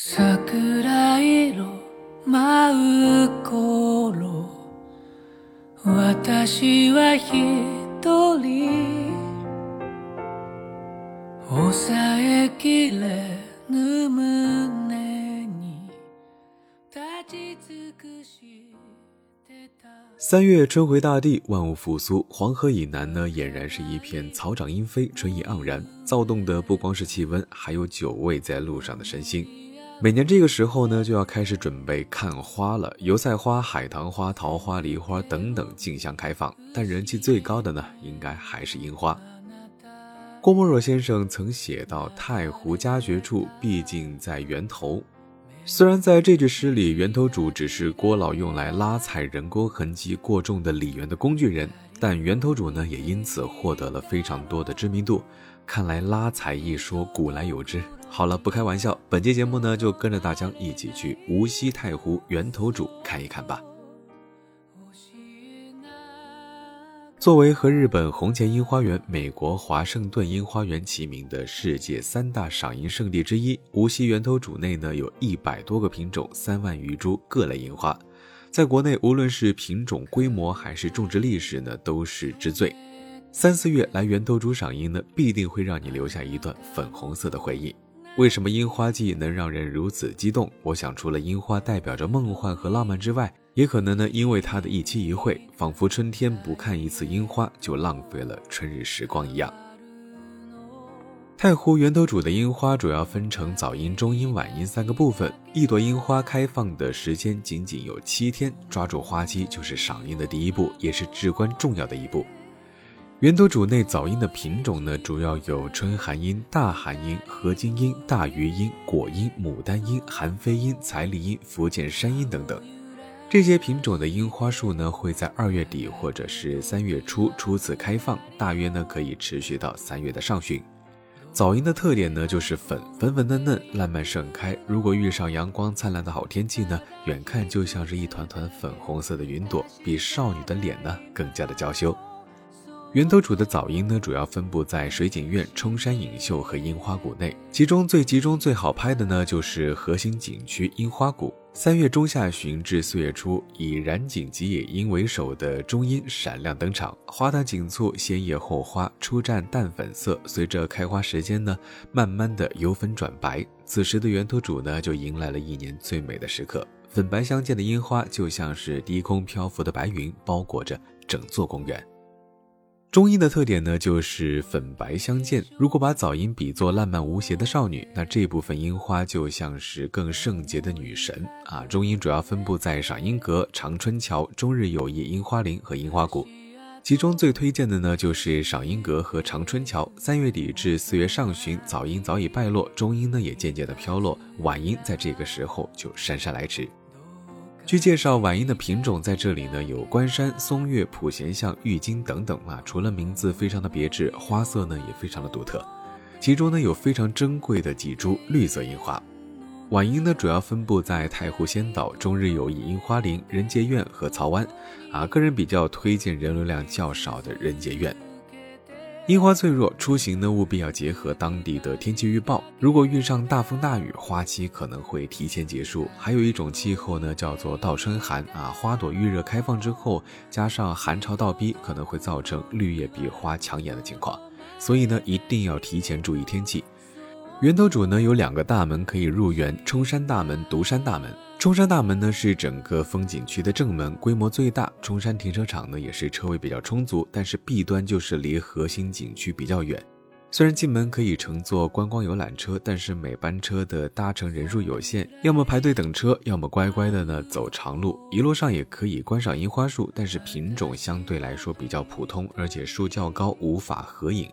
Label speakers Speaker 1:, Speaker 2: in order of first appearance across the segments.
Speaker 1: 桜色舞う頃私は一人抑えきれぬ胸に立ち尽くしてた
Speaker 2: 三月春回大地，万物复苏。黄河以南呢，俨然是一片草长莺飞，春意盎然。躁动的不光是气温，还有久未在路上的身心。 每年这个时候呢，就要开始准备看花了。油菜花、海棠花、桃花、梨花等等竞相开放，但人气最高的呢，应该还是樱花。郭沫若先生曾写到：“太湖佳绝处，毕竟在源头。”虽然在这句诗里，源头主只是郭老用来拉踩人工痕迹过重的李园的工具人，但源头主呢，也因此获得了非常多的知名度。看来拉踩一说古来有之。好了，不开玩笑，本期节目呢，就跟着大江一起去无锡太湖源头主看一看吧。作为和日本红前樱花园、美国华盛顿樱花园齐名的世界三大赏樱圣地之一，无锡源头主内呢有一百多个品种、三万余株各类樱花，在国内无论是品种规模还是种植历史呢，都是之最。三四月来源头主赏樱呢，必定会让你留下一段粉红色的回忆。为什么樱花季能让人如此激动？我想，除了樱花代表着梦幻和浪漫之外，也可能呢，因为它的一期一会，仿佛春天不看一次樱花就浪费了春日时光一样。太湖源头主的樱花主要分成早樱、中樱、晚樱三个部分，一朵樱花开放的时间仅仅有七天，抓住花期就是赏樱的第一步，也是至关重要的一步。源头主内早樱的品种呢，主要有春寒樱、大寒樱、合金樱、大鱼樱、果樱、牡丹樱、韩非樱、彩礼樱、福建山樱等等。这些品种的樱花树呢，会在二月底或者是三月初初次开放，大约呢可以持续到三月的上旬。早樱的特点呢，就是粉粉粉嫩嫩，烂漫盛开。如果遇上阳光灿烂的好天气呢，远看就像是一团团粉红色的云朵，比少女的脸呢更加的娇羞。源头主的早樱呢，主要分布在水景苑、冲山影秀和樱花谷内。其中最集中、最好拍的呢，就是核心景区樱花谷。三月中下旬至四月初，以染井吉野樱为首的中樱闪亮登场，花淡锦簇，鲜叶后花初绽淡粉色，随着开花时间呢，慢慢的由粉转白。此时的源头主呢，就迎来了一年最美的时刻，粉白相间的樱花就像是低空漂浮的白云，包裹着整座公园。中樱的特点呢，就是粉白相间。如果把早樱比作烂漫无邪的少女，那这部分樱花就像是更圣洁的女神啊。中樱主要分布在赏樱阁、长春桥、中日友谊樱花林和樱花谷，其中最推荐的呢就是赏樱阁和长春桥。三月底至四月上旬，早樱早已败落，中樱呢也渐渐的飘落，晚樱在这个时候就姗姗来迟。据介绍，晚樱的品种在这里呢有关山、松月、普贤象、玉金等等啊。除了名字非常的别致，花色呢也非常的独特。其中呢有非常珍贵的几株绿色樱花。晚樱呢主要分布在太湖仙岛、中日友谊樱花林、仁杰苑和曹湾。啊，个人比较推荐人流量较少的仁杰苑。樱花脆弱，出行呢务必要结合当地的天气预报。如果遇上大风大雨，花期可能会提前结束。还有一种气候呢，叫做倒春寒啊，花朵预热开放之后，加上寒潮倒逼，可能会造成绿叶比花抢眼的情况。所以呢，一定要提前注意天气。源头主呢有两个大门可以入园：冲山大门、独山大门。中山大门呢是整个风景区的正门，规模最大。中山停车场呢也是车位比较充足，但是弊端就是离核心景区比较远。虽然进门可以乘坐观光游览车，但是每班车的搭乘人数有限，要么排队等车，要么乖乖的呢走长路。一路上也可以观赏樱花树，但是品种相对来说比较普通，而且树较高，无法合影。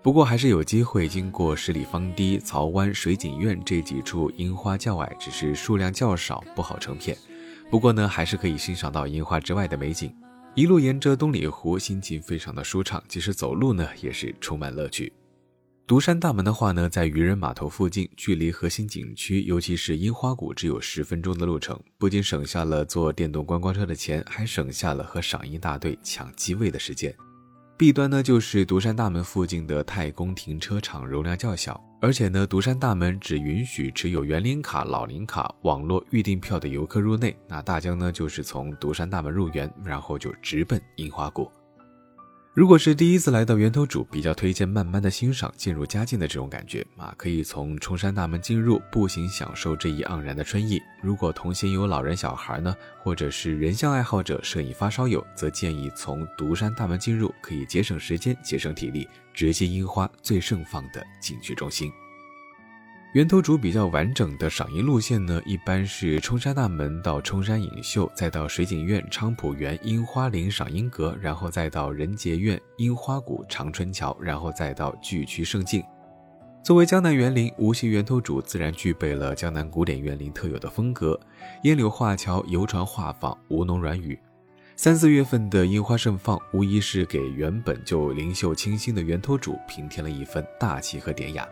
Speaker 2: 不过还是有机会经过十里芳堤、曹湾、水景苑这几处樱花较矮，只是数量较少，不好成片。不过呢，还是可以欣赏到樱花之外的美景。一路沿着东里湖，心情非常的舒畅，即使走路呢，也是充满乐趣。独山大门的话呢，在渔人码头附近，距离核心景区，尤其是樱花谷，只有十分钟的路程，不仅省下了坐电动观光车的钱，还省下了和赏樱大队抢机位的时间。弊端呢就是独山大门附近的太公停车场容量较小，而且呢独山大门只允许持有园林卡、老龄卡、网络预订票的游客入内。那大江呢就是从独山大门入园，然后就直奔樱花谷。如果是第一次来到源头渚，比较推荐慢慢的欣赏渐入佳境的这种感觉啊，可以从冲山大门进入，步行享受这一盎然的春意。如果同行有老人小孩呢，或者是人像爱好者、摄影发烧友，则建议从独山大门进入，可以节省时间、节省体力，直接樱花最盛放的景区中心。源头渚比较完整的赏樱路线呢，一般是冲山大门到冲山影秀，再到水景苑、菖蒲园、樱花林赏樱阁，然后再到仁杰苑、樱花谷、长春桥，然后再到巨区胜境。作为江南园林，无锡源头渚自然具备了江南古典园林特有的风格，烟柳画桥、游船画舫、吴侬软语。三四月份的樱花盛放，无疑是给原本就灵秀清新的源头渚平添了一份大气和典雅。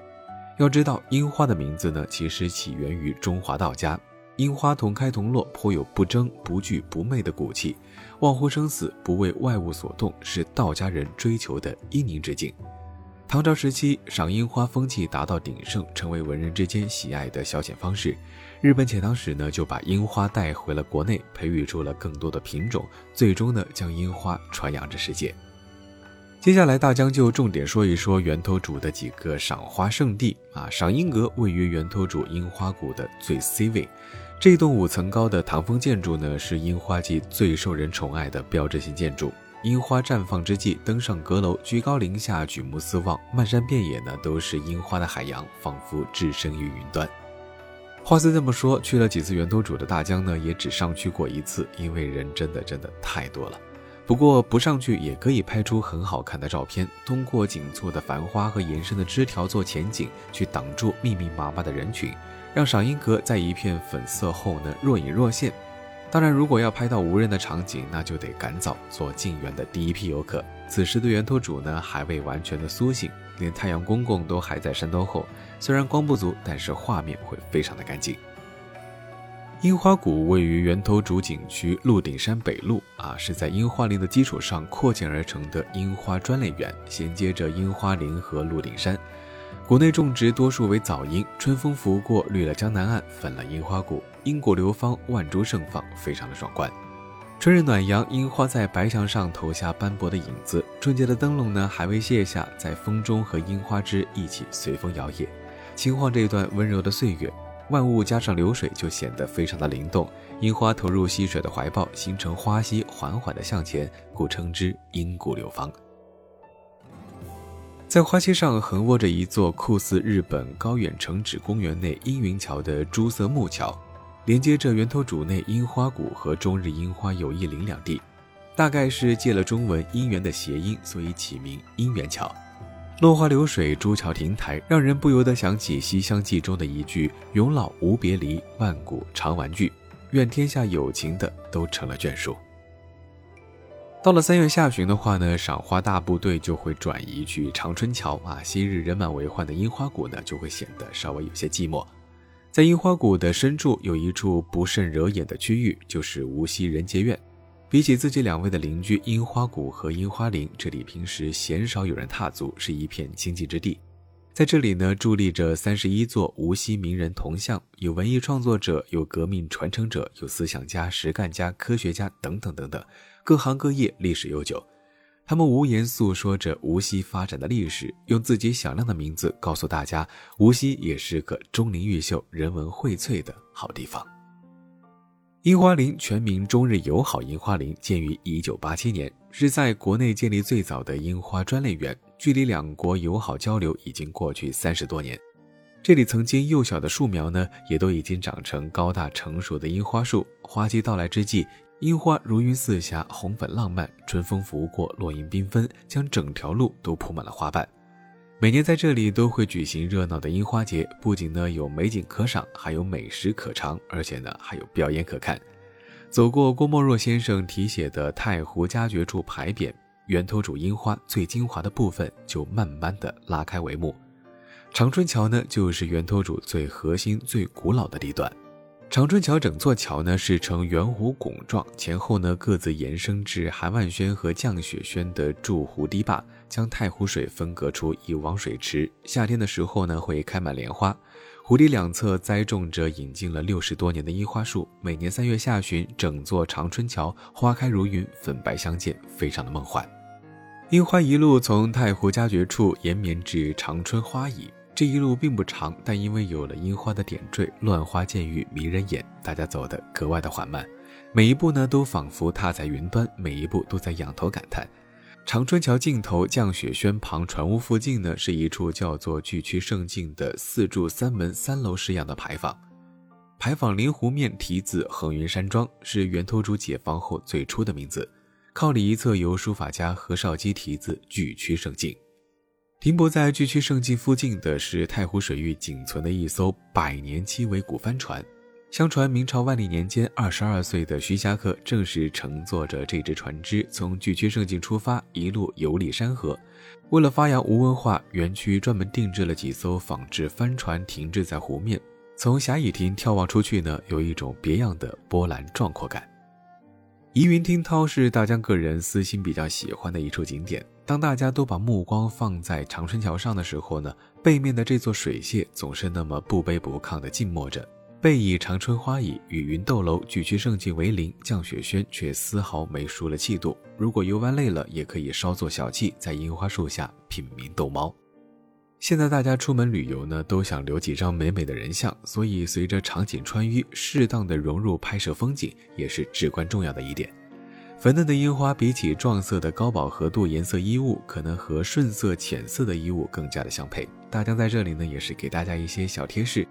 Speaker 2: 要知道，樱花的名字呢，其实起源于中华道家。樱花同开同落，颇有不争不惧不媚的骨气，忘乎生死，不为外物所动，是道家人追求的阴宁之境。唐朝时期，赏樱花风气达到鼎盛，成为文人之间喜爱的消遣方式。日本遣唐使呢，就把樱花带回了国内，培育出了更多的品种，最终呢，将樱花传扬至世界。接下来，大江就重点说一说源头渚的几个赏花胜地啊。赏樱阁位于源头渚樱花谷的最 C 位，这栋五层高的唐风建筑呢，是樱花季最受人宠爱的标志性建筑。樱花绽放之际，登上阁楼，居高临下，举目四望，漫山遍野呢都是樱花的海洋，仿佛置身于云端。话虽这么说，去了几次源头主的大江呢，也只上去过一次，因为人真的真的太多了。不过不上去也可以拍出很好看的照片。通过紧凑的繁花和延伸的枝条做前景，去挡住密密麻麻的人群，让赏樱阁在一片粉色后呢若隐若现。当然，如果要拍到无人的场景，那就得赶早做进园的第一批游客。此时的园头主呢还未完全的苏醒，连太阳公公都还在山兜后。虽然光不足，但是画面会非常的干净。樱花谷位于源头渚景区鹿顶山北路啊，是在樱花林的基础上扩建而成的樱花专类园，衔接着樱花林和鹿顶山。谷内种植多数为早樱，春风拂过，绿了江南岸，粉了樱花谷，樱果流芳，万株盛放，非常的壮观。春日暖阳，樱花在白墙上投下斑驳的影子，春节的灯笼呢还未卸下，在风中和樱花枝一起随风摇曳，轻晃这一段温柔的岁月。万物加上流水，就显得非常的灵动。樱花投入溪水的怀抱，形成花溪，缓缓地向前，故称之樱谷流芳。在花溪上横卧着一座酷似日本高远城址公园内阴云桥的朱色木桥，连接着源头主内樱花谷和中日樱花友谊林两地。大概是借了中文“姻缘”的谐音，所以起名姻缘桥。落花流水，朱桥亭台，让人不由得想起《西厢记》中的一句“永老无别离，万古长玩具”，愿天下有情的都成了眷属。到了三月下旬的话呢，赏花大部队就会转移去长春桥啊，昔日人满为患的樱花谷呢，就会显得稍微有些寂寞。在樱花谷的深处，有一处不甚惹眼的区域，就是无锡仁杰苑。比起自己两位的邻居樱花谷和樱花林，这里平时鲜少有人踏足，是一片清寂之地。在这里呢，伫立着三十一座无锡名人铜像，有文艺创作者，有革命传承者，有思想家、实干家、科学家等等等等，各行各业，历史悠久。他们无言诉说着无锡发展的历史，用自己响亮的名字告诉大家，无锡也是个钟灵毓秀、人文荟萃的好地方。樱花林全名中日友好樱花林，建于一九八七年，是在国内建立最早的樱花专类园。距离两国友好交流已经过去三十多年，这里曾经幼小的树苗呢，也都已经长成高大成熟的樱花树。花季到来之际，樱花如云似霞，红粉浪漫，春风拂过，落英缤纷，将整条路都铺满了花瓣。每年在这里都会举行热闹的樱花节，不仅呢有美景可赏，还有美食可尝，而且呢还有表演可看。走过郭沫若先生题写的太湖佳绝处牌匾，源头渚樱花最精华的部分就慢慢的拉开帷幕。长春桥呢，就是源头渚最核心、最古老的地段。长春桥整座桥呢是呈圆弧拱状，前后呢各自延伸至韩万轩和降雪轩的筑湖堤坝，将太湖水分隔出一汪水池。夏天的时候呢会开满莲花，湖堤两侧栽种着引进了六十多年的樱花树。每年三月下旬，整座长春桥花开如云，粉白相间，非常的梦幻。樱花一路从太湖佳绝处延绵至长春花椅。这一路并不长，但因为有了樱花的点缀，乱花渐欲迷人眼，大家走得格外的缓慢，每一步呢都仿佛踏在云端，每一步都在仰头感叹。长春桥尽头降雪轩旁船坞附近呢，是一处叫做巨曲胜境的四柱三门三楼式样的牌坊，牌坊临湖面题字恒云山庄，是源头主解放后最初的名字。靠里一侧由书法家何绍基题字巨曲胜境。停泊在巨区胜境附近的是太湖水域仅存的一艘百年七尾古帆船。相传明朝万历年间，二十二岁的徐霞客正是乘坐着这只船只从巨区胜境出发，一路游历山河。为了发扬吴文化，园区专门定制了几艘仿制帆船停滞在湖面。从霞倚亭眺望出去呢，有一种别样的波澜壮阔感。疑云听涛是大江个人私心比较喜欢的一处景点。当大家都把目光放在长春桥上的时候呢，背面的这座水榭总是那么不卑不亢地静默着。背以长春花椅与云斗楼、举棋胜境为邻，降雪轩却丝毫没输了气度。如果游玩累了，也可以稍作小憩，在樱花树下品茗逗猫。现在大家出门旅游呢，都想留几张美美的人像，所以随着场景穿衣，适当的融入拍摄风景，也是至关重要的一点。粉嫩的樱花比起撞色的高饱和度颜色衣物，可能和顺色浅色的衣物更加的相配。大江在这里呢，也是给大家一些小贴士。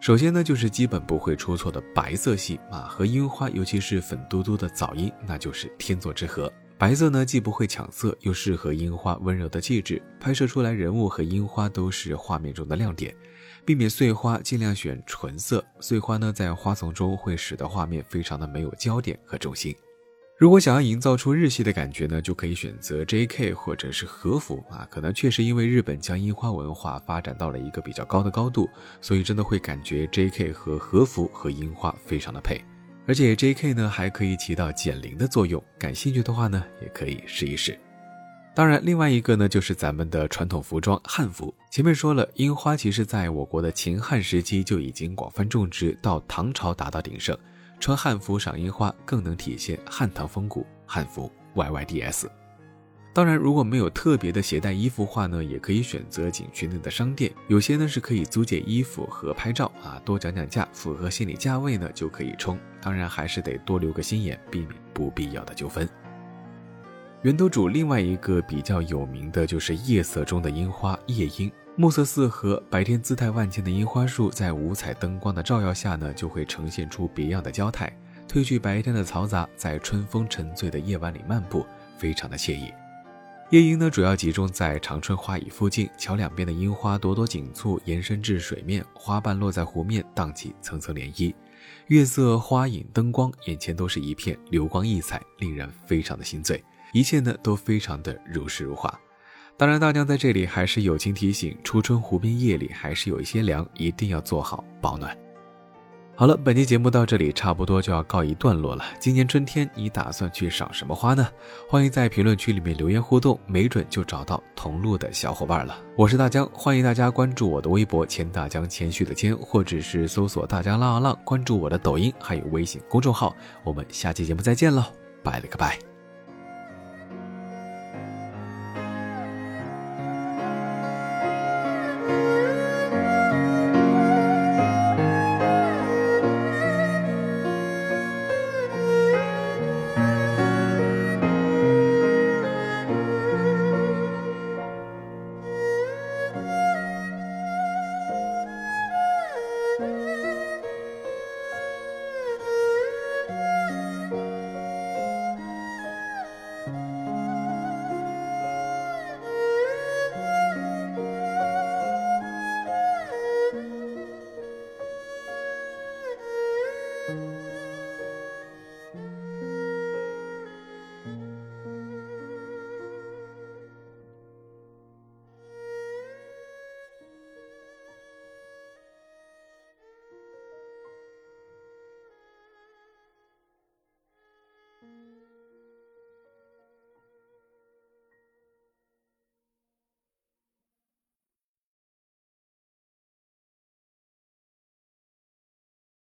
Speaker 2: 首先呢，就是基本不会出错的白色系啊，和樱花，尤其是粉嘟嘟的枣樱，那就是天作之合。白色呢，既不会抢色，又适合樱花温柔的气质，拍摄出来人物和樱花都是画面中的亮点。避免碎花，尽量选纯色。碎花呢，在花丛中会使得画面非常的没有焦点和重心。如果想要营造出日系的感觉呢，就可以选择 J.K. 或者是和服啊。可能确实因为日本将樱花文化发展到了一个比较高的高度，所以真的会感觉 J.K. 和和服和樱花非常的配。而且 J.K. 呢还可以起到减龄的作用，感兴趣的话呢也可以试一试。当然，另外一个呢就是咱们的传统服装汉服。前面说了，樱花其实在我国的秦汉时期就已经广泛种植，到唐朝达到鼎盛。穿汉服赏樱花更能体现汉唐风骨，汉服 Y Y D S。当然，如果没有特别的携带衣服话呢，也可以选择景区内的商店，有些呢是可以租借衣服和拍照啊，多讲讲价，符合心理价位呢就可以冲。当然还是得多留个心眼，避免不必要的纠纷。源头主另外一个比较有名的就是夜色中的樱花夜樱。暮色四合，白天姿态万千的樱花树，在五彩灯光的照耀下呢，就会呈现出别样的娇态。褪去白天的嘈杂，在春风沉醉的夜晚里漫步，非常的惬意。夜莺呢，主要集中在长春花椅附近，桥两边的樱花朵朵紧簇，延伸至水面，花瓣落在湖面，荡起层层涟漪。月色、花影、灯光，眼前都是一片流光溢彩，令人非常的心醉。一切呢，都非常的如诗如画。当然，大娘在这里还是友情提醒：初春湖边夜里还是有一些凉，一定要做好保暖。好了，本期节目到这里差不多就要告一段落了。今年春天你打算去赏什么花呢？欢迎在评论区里面留言互动，没准就找到同路的小伙伴了。我是大江，欢迎大家关注我的微博“钱大江”，谦虚的谦，或者是搜索“大江浪啊浪”，关注我的抖音还有微信公众号。我们下期节目再见喽，拜了个拜。